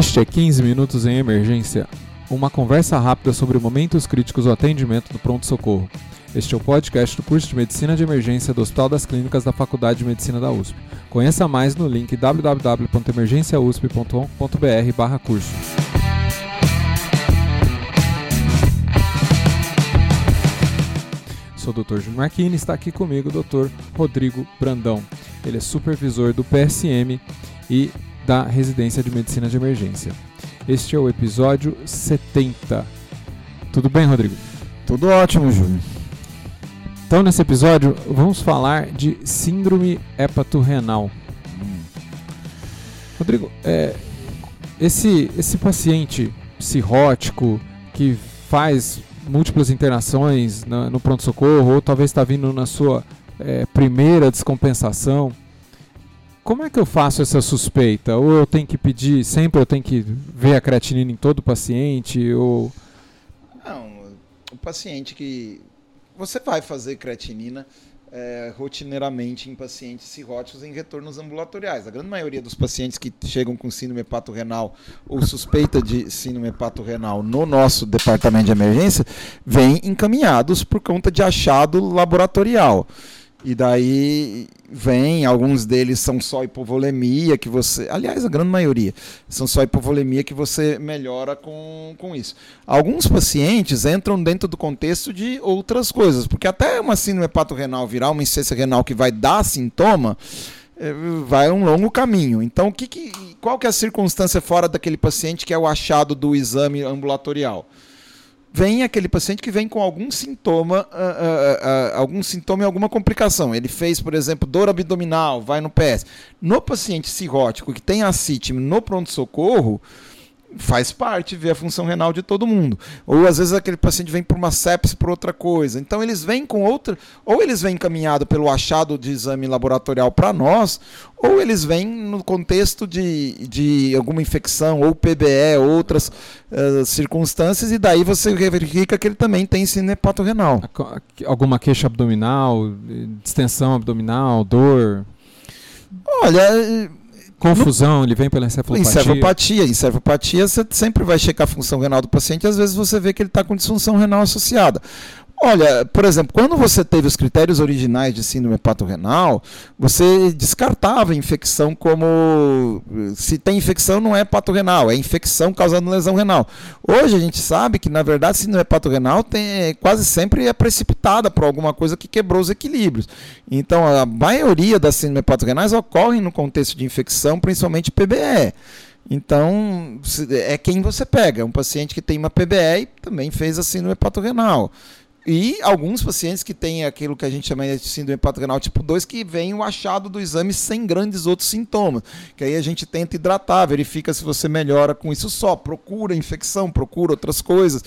Este é 15 Minutos em Emergência, uma conversa rápida sobre momentos críticos do atendimento do pronto-socorro. Este é o podcast do curso de Medicina de Emergência do Hospital das Clínicas da Faculdade de Medicina da USP. Conheça mais no link www.emergenciausp.com.br/curso. Sou o Dr. Júnior Marquini está aqui comigo o Dr. Rodrigo Brandão. Ele é supervisor do PSM e da Residência de Medicina de Emergência. Este é o episódio 70. Tudo bem, Rodrigo? Tudo ótimo, Júnior. Então, nesse episódio, vamos falar de síndrome hepatorrenal. Rodrigo, é, esse, esse paciente cirrótico que faz múltiplas internações na, no pronto-socorro, ou talvez está vindo na sua é, primeira descompensação, como é que eu faço essa suspeita? Ou eu tenho que pedir, sempre eu tenho que ver a creatinina em todo paciente? Ou... Não, o paciente que. Você vai fazer creatinina é, rotineiramente em pacientes cirróticos em retornos ambulatoriais. A grande maioria dos pacientes que chegam com síndrome hepatorrenal ou suspeita de síndrome hepatorrenal no nosso departamento de emergência vêm encaminhados por conta de achado laboratorial. E daí vem, alguns deles são só hipovolemia, que você. Aliás, a grande maioria são só hipovolemia que você melhora com, com isso. Alguns pacientes entram dentro do contexto de outras coisas, porque até uma síndrome hepatorrenal viral, uma insuficiência renal que vai dar sintoma, eh, vai um longo caminho. Então, o que, que, qual que é a circunstância fora daquele paciente que é o achado do exame ambulatorial? Vem aquele paciente que vem com algum sintoma, uh, uh, uh, algum sintoma e alguma complicação. Ele fez, por exemplo, dor abdominal, vai no PS. No paciente cirrótico que tem ascite no pronto-socorro, faz parte ver a função renal de todo mundo. Ou às vezes aquele paciente vem por uma sepse por outra coisa. Então eles vêm com outra, ou eles vêm encaminhado pelo achado de exame laboratorial para nós, ou eles vêm no contexto de, de alguma infecção, ou PBE, outras uh, circunstâncias, e daí você verifica que ele também tem síndrome hepatorrenal. Alguma queixa abdominal, distensão abdominal, dor? Olha, Confusão, ele vem pela encefalopatia. Encefalopatia. Encefalopatia, você sempre vai checar a função renal do paciente e às vezes você vê que ele está com disfunção renal associada. Olha, por exemplo, quando você teve os critérios originais de síndrome hepatorrenal, você descartava infecção como se tem infecção não é hepatorrenal, é infecção causando lesão renal. Hoje a gente sabe que na verdade síndrome hepatorrenal tem quase sempre é precipitada por alguma coisa que quebrou os equilíbrios. Então a maioria das síndromes hepatorrenais ocorrem no contexto de infecção, principalmente PBE. Então, é quem você pega. Um paciente que tem uma PBE e também fez a síndrome hepatorrenal. E alguns pacientes que têm aquilo que a gente chama de síndrome hepatorenal tipo 2, que vem o achado do exame sem grandes outros sintomas. Que aí a gente tenta hidratar, verifica se você melhora com isso só. Procura infecção, procura outras coisas.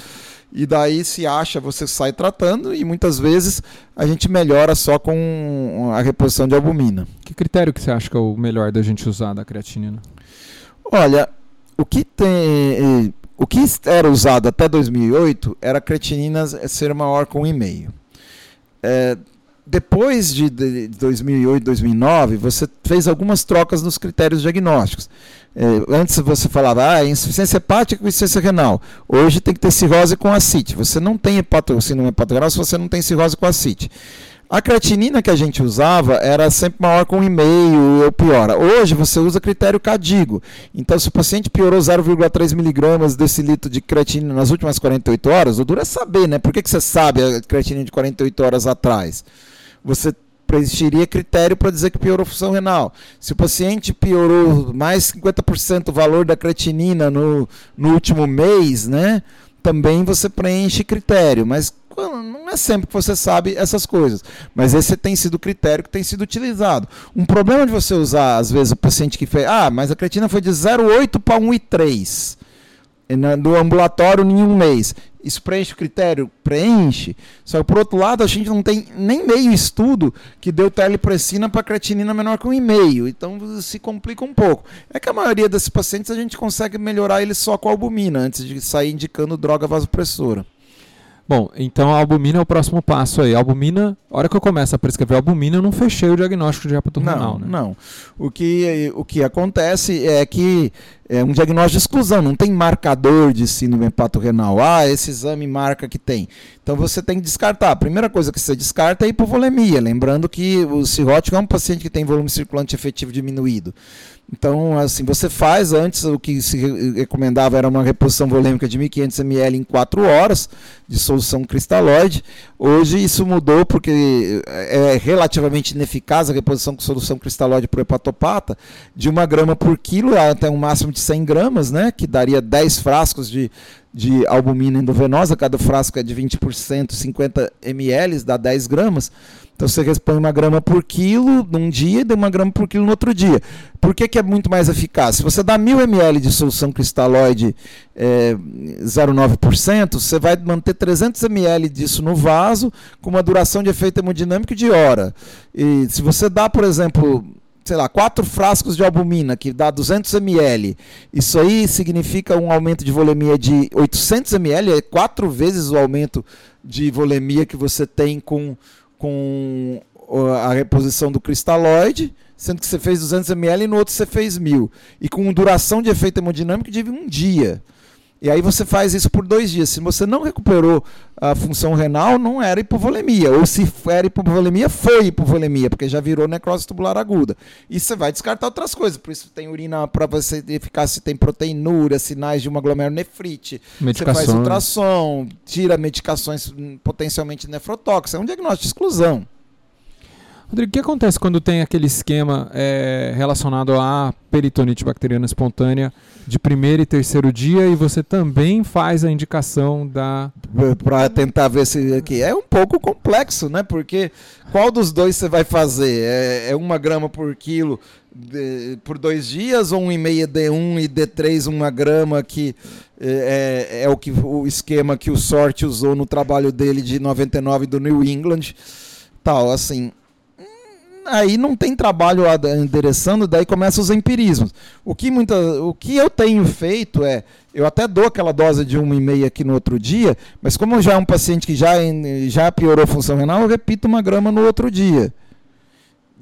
E daí se acha, você sai tratando e muitas vezes a gente melhora só com a reposição de albumina. Que critério que você acha que é o melhor da gente usar da creatinina? Olha, o que tem o que era usado até 2008 era creatinina ser maior com 1,5. É, depois de, de 2008, 2009, você fez algumas trocas nos critérios diagnósticos. É, antes você falava, ah, insuficiência hepática com insuficiência renal. Hoje tem que ter cirrose com acite. Você não tem hepato, se não é se você não tem cirrose com acite. A creatinina que a gente usava era sempre maior com 1,5 ou piora. Hoje você usa critério CADIGO. Então, se o paciente piorou 0,3 miligramas desse litro de creatinina nas últimas 48 horas, o duro é saber, né? Por que, que você sabe a creatinina de 48 horas atrás? Você preencheria critério para dizer que piorou a função renal. Se o paciente piorou mais 50% o valor da creatinina no, no último mês, né? Também você preenche critério, mas não é sempre que você sabe essas coisas, mas esse tem sido o critério que tem sido utilizado. Um problema de você usar, às vezes, o paciente que fez, ah, mas a creatina foi de 0,8 para 1,3 no ambulatório em um mês. Isso preenche o critério? Preenche. Só que, por outro lado, a gente não tem nem meio estudo que deu telepressina para creatinina menor que um e meio. Então, se complica um pouco. É que a maioria desses pacientes a gente consegue melhorar eles só com albumina, antes de sair indicando droga vasopressora. Bom, então a albumina é o próximo passo aí. A albumina, a hora que eu começo a prescrever a albumina, eu não fechei o diagnóstico de hepato não, né? Não, O que, o que acontece é que é um diagnóstico de exclusão, não tem marcador de síndrome hepato-renal. Ah, esse exame marca que tem. Então você tem que descartar. A primeira coisa que você descarta é a hipovolemia, lembrando que o cirrótico é um paciente que tem volume circulante efetivo diminuído. Então, assim, você faz antes o que se recomendava era uma reposição volêmica de 1.500 ml em 4 horas de solução cristalóide. Hoje isso mudou porque é relativamente ineficaz a reposição com solução cristalóide para o hepatopata, de 1 grama por quilo até um máximo de 100 gramas, né, que daria 10 frascos de, de albumina endovenosa, cada frasco é de 20%, 50 ml, dá 10 gramas. Então você repõe uma grama por quilo num dia e uma grama por quilo no outro dia. Por que, que é muito mais eficaz? Se você dá 1000 ml de solução cristalóide é, 0,9%, você vai manter 300 ml disso no vaso com uma duração de efeito hemodinâmico de hora. E se você dá, por exemplo, sei lá, quatro frascos de albumina, que dá 200 ml, isso aí significa um aumento de volemia de 800 ml, é quatro vezes o aumento de volemia que você tem com com a reposição do cristalóide, sendo que você fez 200 ml e no outro você fez 1000. E com duração de efeito hemodinâmico de um dia. E aí você faz isso por dois dias. Se você não recuperou a função renal, não era hipovolemia. Ou se era hipovolemia, foi hipovolemia, porque já virou necrose tubular aguda. E você vai descartar outras coisas. Por isso tem urina para você verificar se tem proteinúria, sinais de uma glomerulonefrite. Você faz ultrassom, tira medicações potencialmente nefrotóxicas. É um diagnóstico de exclusão. Rodrigo, o que acontece quando tem aquele esquema é, relacionado à peritonite bacteriana espontânea de primeiro e terceiro dia e você também faz a indicação da. Para tentar ver se aqui. É um pouco complexo, né? Porque qual dos dois você vai fazer? É, é uma grama por quilo de, por dois dias ou um e meia D1 e D3 uma grama que é, é, é o, que, o esquema que o Sorte usou no trabalho dele de 99 do New England? Tal, assim aí não tem trabalho endereçando, daí começam os empirismos. O que, muita, o que eu tenho feito é, eu até dou aquela dose de 1,5 aqui no outro dia, mas como já é um paciente que já, já piorou a função renal, eu repito uma grama no outro dia.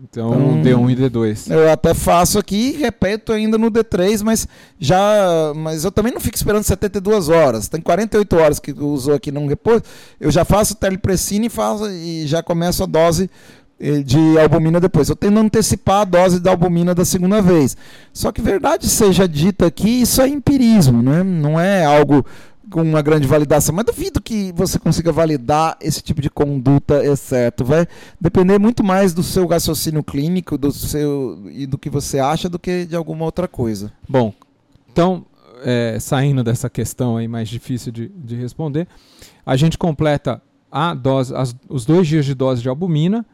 Então, então, D1 e D2. Eu até faço aqui e repito ainda no D3, mas já. Mas eu também não fico esperando 72 horas. Tem 48 horas que usou aqui não repouso. Eu já faço telepressina e, faço, e já começo a dose de albumina depois. Eu tendo antecipar a dose da albumina da segunda vez. Só que verdade seja dita aqui, isso é empirismo, né? não é algo com uma grande validação, mas duvido que você consiga validar esse tipo de conduta exceto. Vai depender muito mais do seu raciocínio clínico, do seu e do que você acha do que de alguma outra coisa. Bom, então é, saindo dessa questão aí mais difícil de, de responder, a gente completa a dose, as, os dois dias de dose de albumina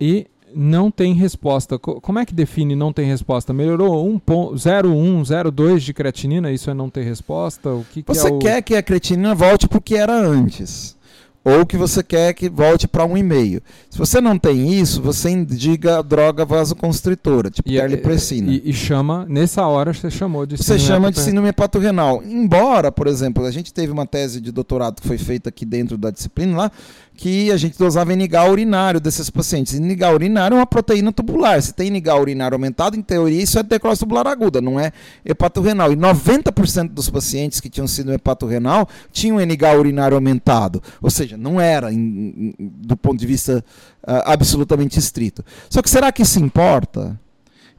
e não tem resposta. Como é que define não tem resposta? Melhorou 0,1, 0,2 de creatinina? Isso é não ter resposta? O que, que Você é o... quer que a creatinina volte para o que era antes ou que você quer que volte para um e-mail. Se você não tem isso, você indica droga vasoconstritora, tipo e, terlipressina. E, e, chama, nessa hora você chamou de Você chama de síndrome hepatorrenal. Embora, por exemplo, a gente teve uma tese de doutorado que foi feita aqui dentro da disciplina lá, que a gente dosava inigal urinário desses pacientes. Inigal urinário é uma proteína tubular. Se tem inigal urinário aumentado, em teoria isso é decrose tubular aguda, não é hepatorrenal. E 90% dos pacientes que tinham sido hepatorrenal tinham inigal urinário aumentado. Ou seja, não era em, em, do ponto de vista uh, absolutamente estrito. Só que será que isso importa?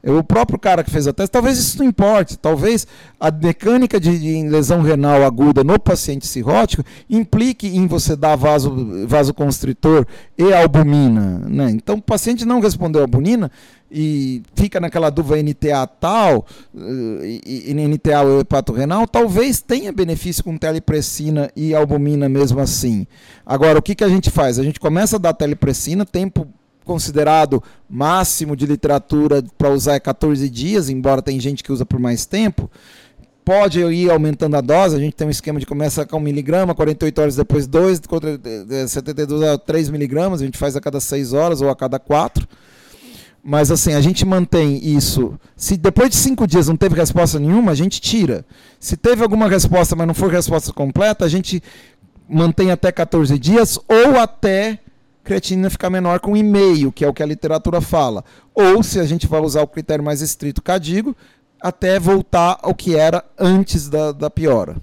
O próprio cara que fez a teste, talvez isso não importe, talvez a mecânica de, lesão renal aguda no paciente cirrótico implique em você dar vaso, vasoconstritor e albumina. Né? Então, o paciente não respondeu albumina e fica naquela dúvida NTA tal, eh, e, e NTA ou hepato renal, talvez tenha benefício com telepressina e albumina mesmo assim. Agora, o que, que a gente faz? A gente começa a dar telepressina, tempo considerado máximo de literatura para usar é 14 dias, embora tem gente que usa por mais tempo. Pode ir aumentando a dose, a gente tem um esquema de começa com 1 miligrama, 48 horas depois 2, 72 a 3 miligramas, a gente faz a cada 6 horas ou a cada 4. Mas assim, a gente mantém isso. Se depois de 5 dias não teve resposta nenhuma, a gente tira. Se teve alguma resposta, mas não foi resposta completa, a gente mantém até 14 dias ou até creatinina ficar menor com e-mail, que é o que a literatura fala. Ou, se a gente vai usar o critério mais estrito cadigo, até voltar ao que era antes da, da piora.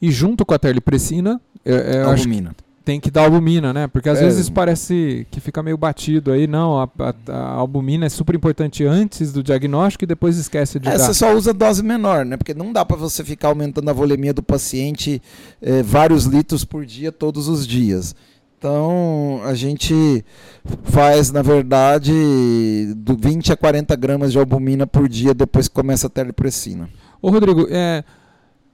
E junto com a terlipressina, eu, eu acho que Albumina. tem que dar albumina, né? Porque às É. vezes parece que fica meio batido aí. Não, a, a- a albumina é super importante antes do diagnóstico e depois esquece de É, dar. você só usa dose menor, né? Porque não dá para você ficar aumentando a volemia do paciente eh, vários litros por dia, todos os dias. Então, a gente faz, na verdade, do 20 a 40 gramas de albumina por dia depois que começa a terlipressina. Ô Rodrigo, é,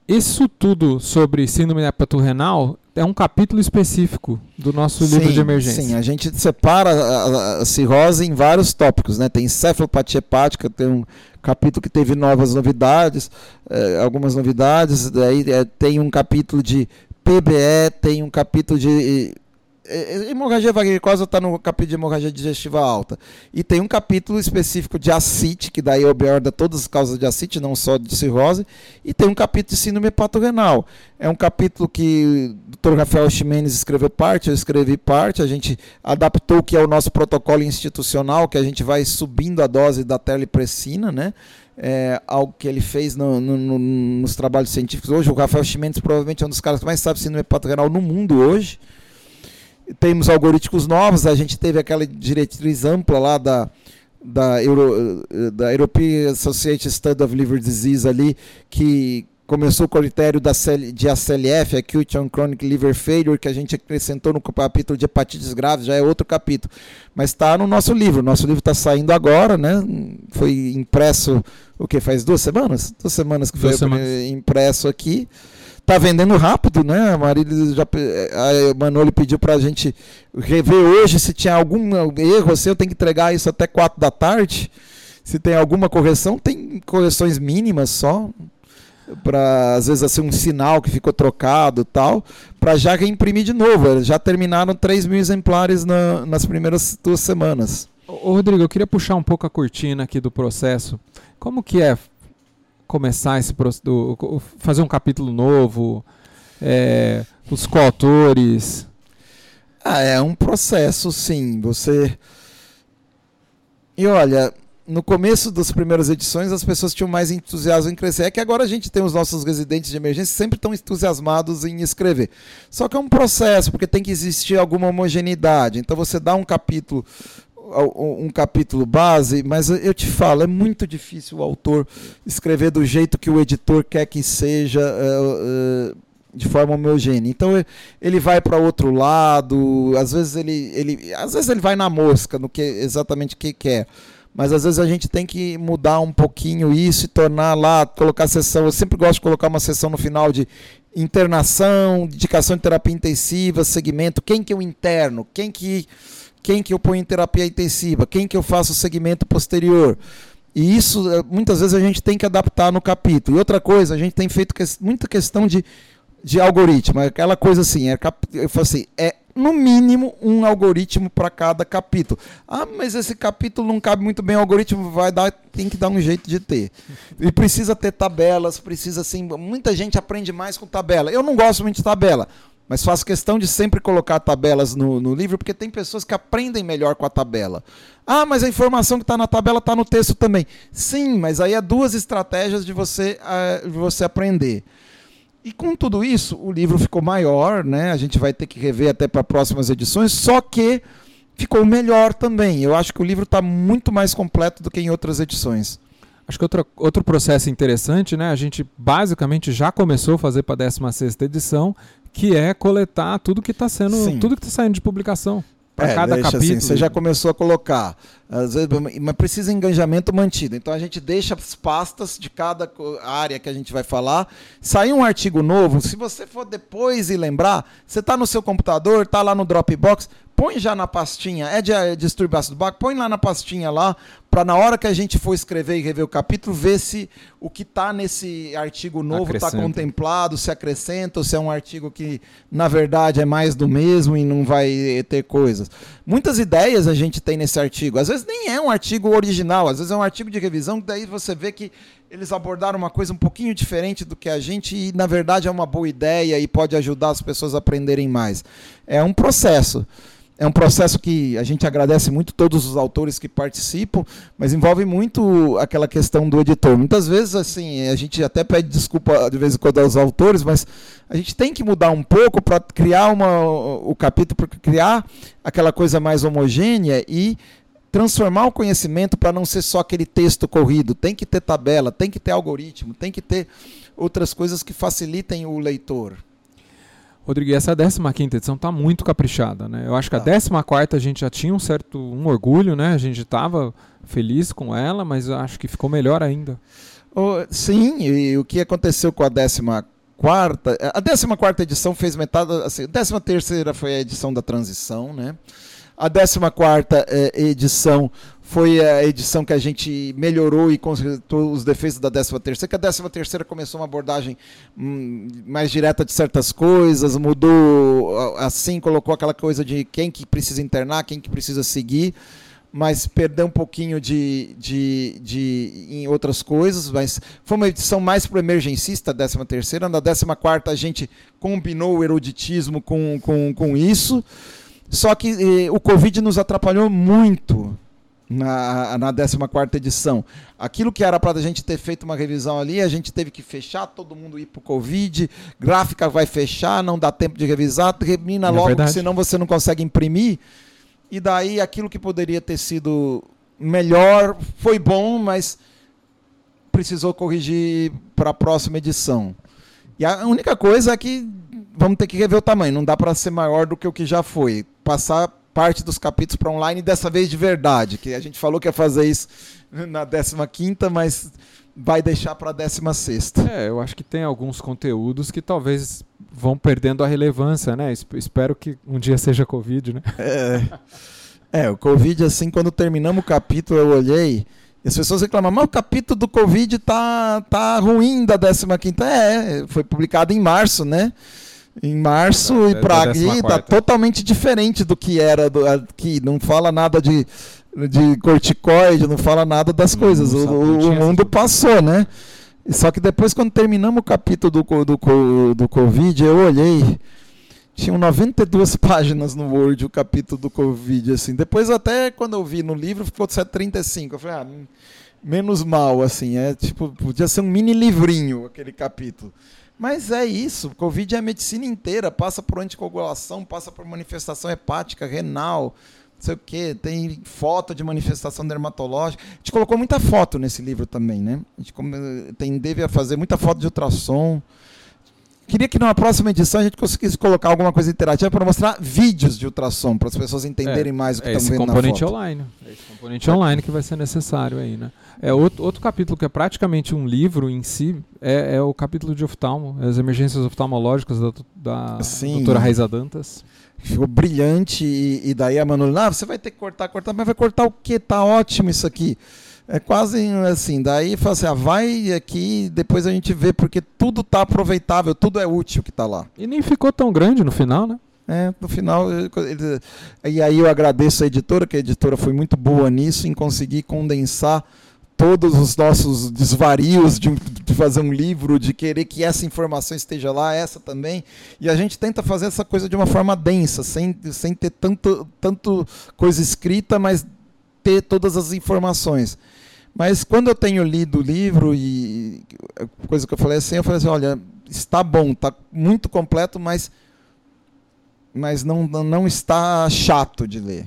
isso tudo sobre síndrome hepato-renal é um capítulo específico do nosso livro de emergência. Sim, a gente separa a, a- cirrose em vários tópicos, né? Tem encefalopatia hepática, tem um capítulo que teve novas novidades, eh, algumas novidades, daí eh, tem um capítulo de PBE, tem um capítulo de hemorragia varicose está no capítulo de hemorragia digestiva alta. E tem um capítulo específico de ascite, que daí aborda todas as causas de ascite, não só de cirrose, e tem um capítulo de síndrome hepatorrenal. É um capítulo que o Dr. Rafael Ximenes escreveu parte, eu escrevi parte, a gente adaptou o que é o nosso protocolo institucional, que a gente vai subindo a dose da terlipressina, né? É, algo que ele fez no- no- no- nos trabalhos científicos hoje. O Rafael Ximenes provavelmente é um dos caras que mais sabe síndrome hepatorrenal no mundo hoje. Temos algoritmos novos, a gente teve aquela diretriz ampla lá da, da, Euro, da European Association Study of Liver Disease ali, que começou com o critério da CL de ACLF, Acute on Chronic Liver Failure, que a gente acrescentou no capítulo de hepatites graves, já é outro capítulo. Mas está no nosso livro. Nosso livro está saindo agora, né? Foi impresso, o que? Faz duas semanas? Duas semanas que foi Duas semanas. impresso aqui. Tá vendendo rápido, né? A Marília já, pe- a Manoli pediu pra gente rever hoje se tinha algum erro, assim, eu tenho que entregar isso até 4 da tarde. Se tem alguma correção, tem correções mínimas só. Para às vezes assim um sinal que ficou trocado tal, para já reimprimir de novo. Já terminaram 3 mil exemplares na- nas primeiras duas semanas. Ô, Rodrigo, eu queria puxar um pouco a cortina aqui do processo. Como que é começar esse processo, fazer um capítulo novo, é, os coautores? Ah, é um processo, sim. Você. E olha, no começo das primeiras edições as pessoas tinham mais entusiasmo em crescer. É que agora a gente tem os nossos residentes de emergência sempre estão entusiasmados em escrever. Só que é um processo, porque tem que existir alguma homogeneidade. Então você dá um capítulo um capítulo base, mas eu te falo, é muito difícil o autor escrever do jeito que o editor quer que seja, uh, uh, de forma homogênea. Então ele vai para outro lado, às vezes ele, ele, às vezes ele vai na mosca no que exatamente que quer. Mas às vezes a gente tem que mudar um pouquinho isso e tornar lá, colocar sessão. Eu sempre gosto de colocar uma sessão no final de internação, indicação de terapia intensiva, segmento, quem que eu interno, quem que quem que eu ponho em terapia intensiva, quem que eu faço o segmento posterior. E isso, muitas vezes, a gente tem que adaptar no capítulo. E outra coisa, a gente tem feito que, muita questão de, de algoritmo. Aquela coisa assim, é, eu falo assim, é no mínimo um algoritmo para cada capítulo. Ah, mas esse capítulo não cabe muito bem ao algoritmo, vai dar, tem que dar um jeito de ter. E precisa ter tabelas, precisa assim, muita gente aprende mais com tabela. Eu não gosto muito de tabela, mas faço questão de sempre colocar tabelas no, no, livro, porque tem pessoas que aprendem melhor com a tabela. Ah, mas a informação que está na tabela está no texto também. Sim, mas aí é duas estratégias de você, uh, de você aprender. E com tudo isso, o livro ficou maior, né? A gente vai ter que rever até para próximas edições, só que ficou melhor também. Eu acho que o livro está muito mais completo do que em outras edições. Acho que outra, outro processo interessante, né? A gente basicamente já começou a fazer para a 16 edição, que é coletar tudo que está sendo, Sim. tudo que está saindo de publicação para é, cada capítulo. Assim, você já começou a colocar, às vezes, mas precisa engajamento mantido. Então a gente deixa as pastas de cada área que a gente vai falar. Sai um artigo novo, se você for depois e lembrar, você está no seu computador, está lá no Dropbox, põe já na pastinha, é de distúrbio ácido básico, põe lá na pastinha lá, para na hora que a gente for escrever e rever o capítulo, ver se o que está nesse artigo novo está contemplado, se acrescenta, ou se é um artigo que, na verdade, é mais do mesmo e não vai ter coisas. Muitas ideias a gente tem nesse artigo. Às vezes nem é um artigo original, às vezes é um artigo de revisão, daí você vê que eles abordaram uma coisa um pouquinho diferente do que a gente e, na verdade, é uma boa ideia e pode ajudar as pessoas a aprenderem mais. É um processo. É um processo que a gente agradece muito todos os autores que participam, mas envolve muito aquela questão do editor. Muitas vezes, assim, a gente até pede desculpa de vez em quando aos autores, mas a gente tem que mudar um pouco para criar uma, o capítulo, para criar aquela coisa mais homogênea e transformar o conhecimento para não ser só aquele texto corrido. Tem que ter tabela, tem que ter algoritmo, tem que ter outras coisas que facilitem o leitor. Rodrigo, essa 15 edição está muito caprichada, né? Eu acho que a 14 tá. a gente já tinha um certo um orgulho, né? A gente estava feliz com ela, mas acho que ficou melhor ainda. Oh, sim, e o que aconteceu com a 14 quarta, a 14 quarta edição fez metade, assim, a 13 terceira foi a edição da transição, né? A 14 quarta eh, edição foi a edição que a gente melhorou e consertou os defeitos da 13 terceira, que a 13 terceira começou uma abordagem hum, mais direta de certas coisas, mudou assim, colocou aquela coisa de quem que precisa internar, quem que precisa seguir, mas perdeu um pouquinho de, de, de em outras coisas, mas foi uma edição mais para o emergencista, a 13 terceira, na 14 quarta a gente combinou o eruditismo com, com, com isso, só que eh, o Covid nos atrapalhou muito na, na 14 edição. Aquilo que era para a gente ter feito uma revisão ali, a gente teve que fechar, todo mundo ir para o Covid, gráfica vai fechar, não dá tempo de revisar, termina é logo, verdade. senão você não consegue imprimir. E daí aquilo que poderia ter sido melhor foi bom, mas precisou corrigir para a próxima edição. E a única coisa é que vamos ter que rever o tamanho, não dá para ser maior do que o que já foi. Passar parte dos capítulos para online, dessa vez de verdade, que a gente falou que ia fazer isso na 15 mas vai deixar para a 16 É, eu acho que tem alguns conteúdos que talvez vão perdendo a relevância, né? Espero que um dia seja Covid, né? É, é o Covid, assim, quando terminamos o capítulo, eu olhei e as pessoas reclamam, mas o capítulo do Covid tá, tá ruim da 15 É, foi publicado em março, né? Em março é, e para aqui tá totalmente diferente do que era do, aqui. Não fala nada de, de corticoide, não fala nada das não, coisas. Não o, o mundo passou, né? Só que depois, quando terminamos o capítulo do, do, do Covid, eu olhei. Tinham 92 páginas no Word o capítulo do Covid. assim. Depois, até quando eu vi no livro, ficou 35. Eu falei, ah, menos mal, assim. É, tipo, podia ser um mini livrinho aquele capítulo. Mas é isso, Covid é a medicina inteira, passa por anticoagulação, passa por manifestação hepática, renal, não sei o que, tem foto de manifestação dermatológica. A gente colocou muita foto nesse livro também, né? A gente tem, deve fazer muita foto de ultrassom. Queria que na próxima edição a gente conseguisse colocar alguma coisa interativa para mostrar vídeos de ultrassom, para as pessoas entenderem é, mais o que é estão vendo na foto. Esse componente online. É esse componente online que vai ser necessário aí, né? É outro, outro capítulo que é praticamente um livro em si é, é o capítulo de oftalmo, as emergências oftalmológicas da, da Sim. doutora Raiza Dantas. Ficou brilhante e, e daí a Manu, ah, você vai ter que cortar, cortar, mas vai cortar o quê? Tá ótimo isso aqui. É quase assim, daí fala assim, ah, vai aqui, depois a gente vê, porque tudo tá aproveitável, tudo é útil que tá lá. E nem ficou tão grande no final, né? É, no final, ele, e aí eu agradeço a editora, que a editora foi muito boa nisso, em conseguir condensar todos os nossos desvarios de, de, fazer um livro, de querer que essa informação esteja lá, essa também. E a gente tenta fazer essa coisa de uma forma densa, sem, sem ter tanto, tanto coisa escrita, mas ter todas as informações. Mas quando eu tenho lido o livro e coisa que eu falei assim, eu falei assim, olha, está bom, está muito completo, mas mas não, não está chato de ler.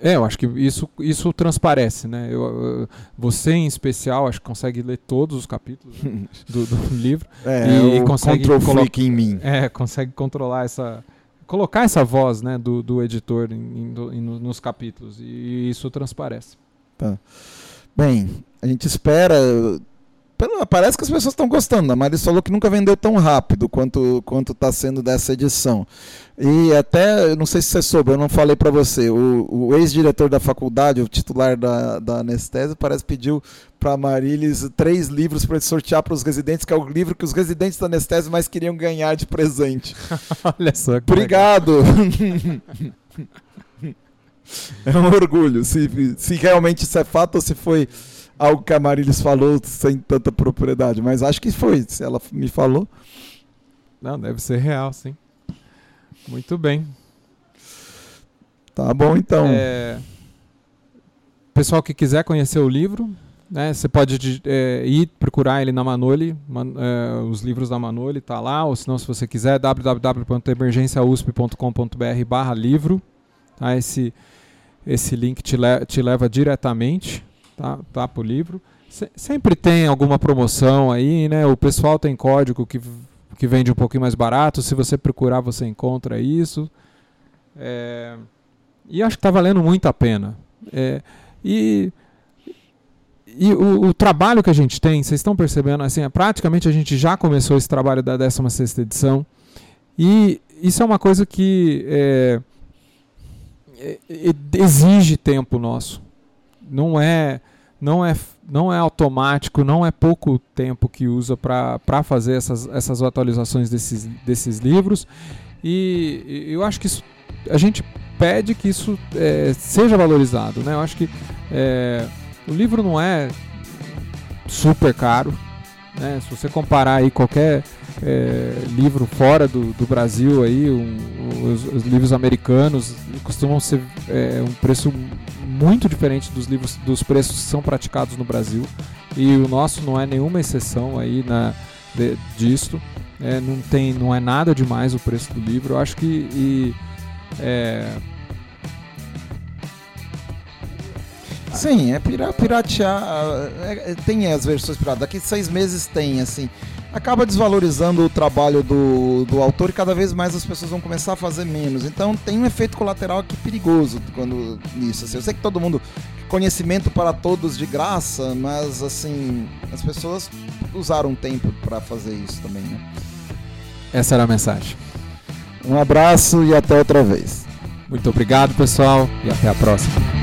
É, eu acho que isso, isso transparece, né? Eu, você, em especial, acho que consegue ler todos os capítulos né, do, do, livro. É, e consegue freak em mim. É, consegue controlar essa... Colocar essa voz né, do, do editor em, em, nos capítulos. E isso transparece. Tá. Bem, a gente espera parece que as pessoas estão gostando. A Maris falou que nunca vendeu tão rápido quanto quanto está sendo dessa edição. E até, não sei se você soube, eu não falei para você, o, o ex-diretor da faculdade, o titular da, da anestésia, parece pediu para Marilis três livros para sortear para os residentes, que é o livro que os residentes da anestésia mais queriam ganhar de presente. Olha só. Obrigado. é um orgulho, se, se realmente isso é fato ou se foi algo que a Marilis falou sem tanta propriedade, mas acho que foi, se ela me falou. Não, deve ser real, sim. Muito bem. Tá bom, então. É, pessoal que quiser conhecer o livro, né, você pode é, ir procurar ele na Manoli, man, é, os livros da Manoli tá lá, ou se não, se você quiser, www.emergenciausp.com.br barra livro. Tá, esse, esse link te, le te leva diretamente tá, tá, para o livro. Se sempre tem alguma promoção aí, né? O pessoal tem código que, que vende um pouquinho mais barato. Se você procurar, você encontra isso. É, e acho que está valendo muito a pena. É, e e o, o, trabalho que a gente tem, vocês estão percebendo, assim, é, praticamente a gente já começou esse trabalho da 16 edição. E isso é uma coisa que é, exige tempo nosso. Não é, não é, não é automático, não é pouco tempo que usa para fazer essas, essas atualizações desses, desses livros. E, e eu acho que isso, a gente pede que isso é, seja valorizado. Né? Eu acho que é, o livro não é super caro. Né? Se você comparar aí qualquer é, livro fora do, do Brasil, aí, um, os, os, livros americanos costumam ser é, um preço muito diferente dos livros dos preços que são praticados no Brasil. E o nosso não é nenhuma exceção aí na, de, disto. É, não, tem, não é nada demais o preço do livro. Eu acho que e, é, Sim, é pira, piratear. É, é, tem as versões piratas. Daqui seis meses tem, assim. Acaba desvalorizando o trabalho do, do autor e cada vez mais as pessoas vão começar a fazer menos. Então tem um efeito colateral aqui perigoso quando nisso. Assim. Eu sei que todo mundo. Conhecimento para todos de graça, mas assim. As pessoas usaram tempo para fazer isso também, né? Essa era a mensagem. Um abraço e até outra vez. Muito obrigado, pessoal, e até a próxima.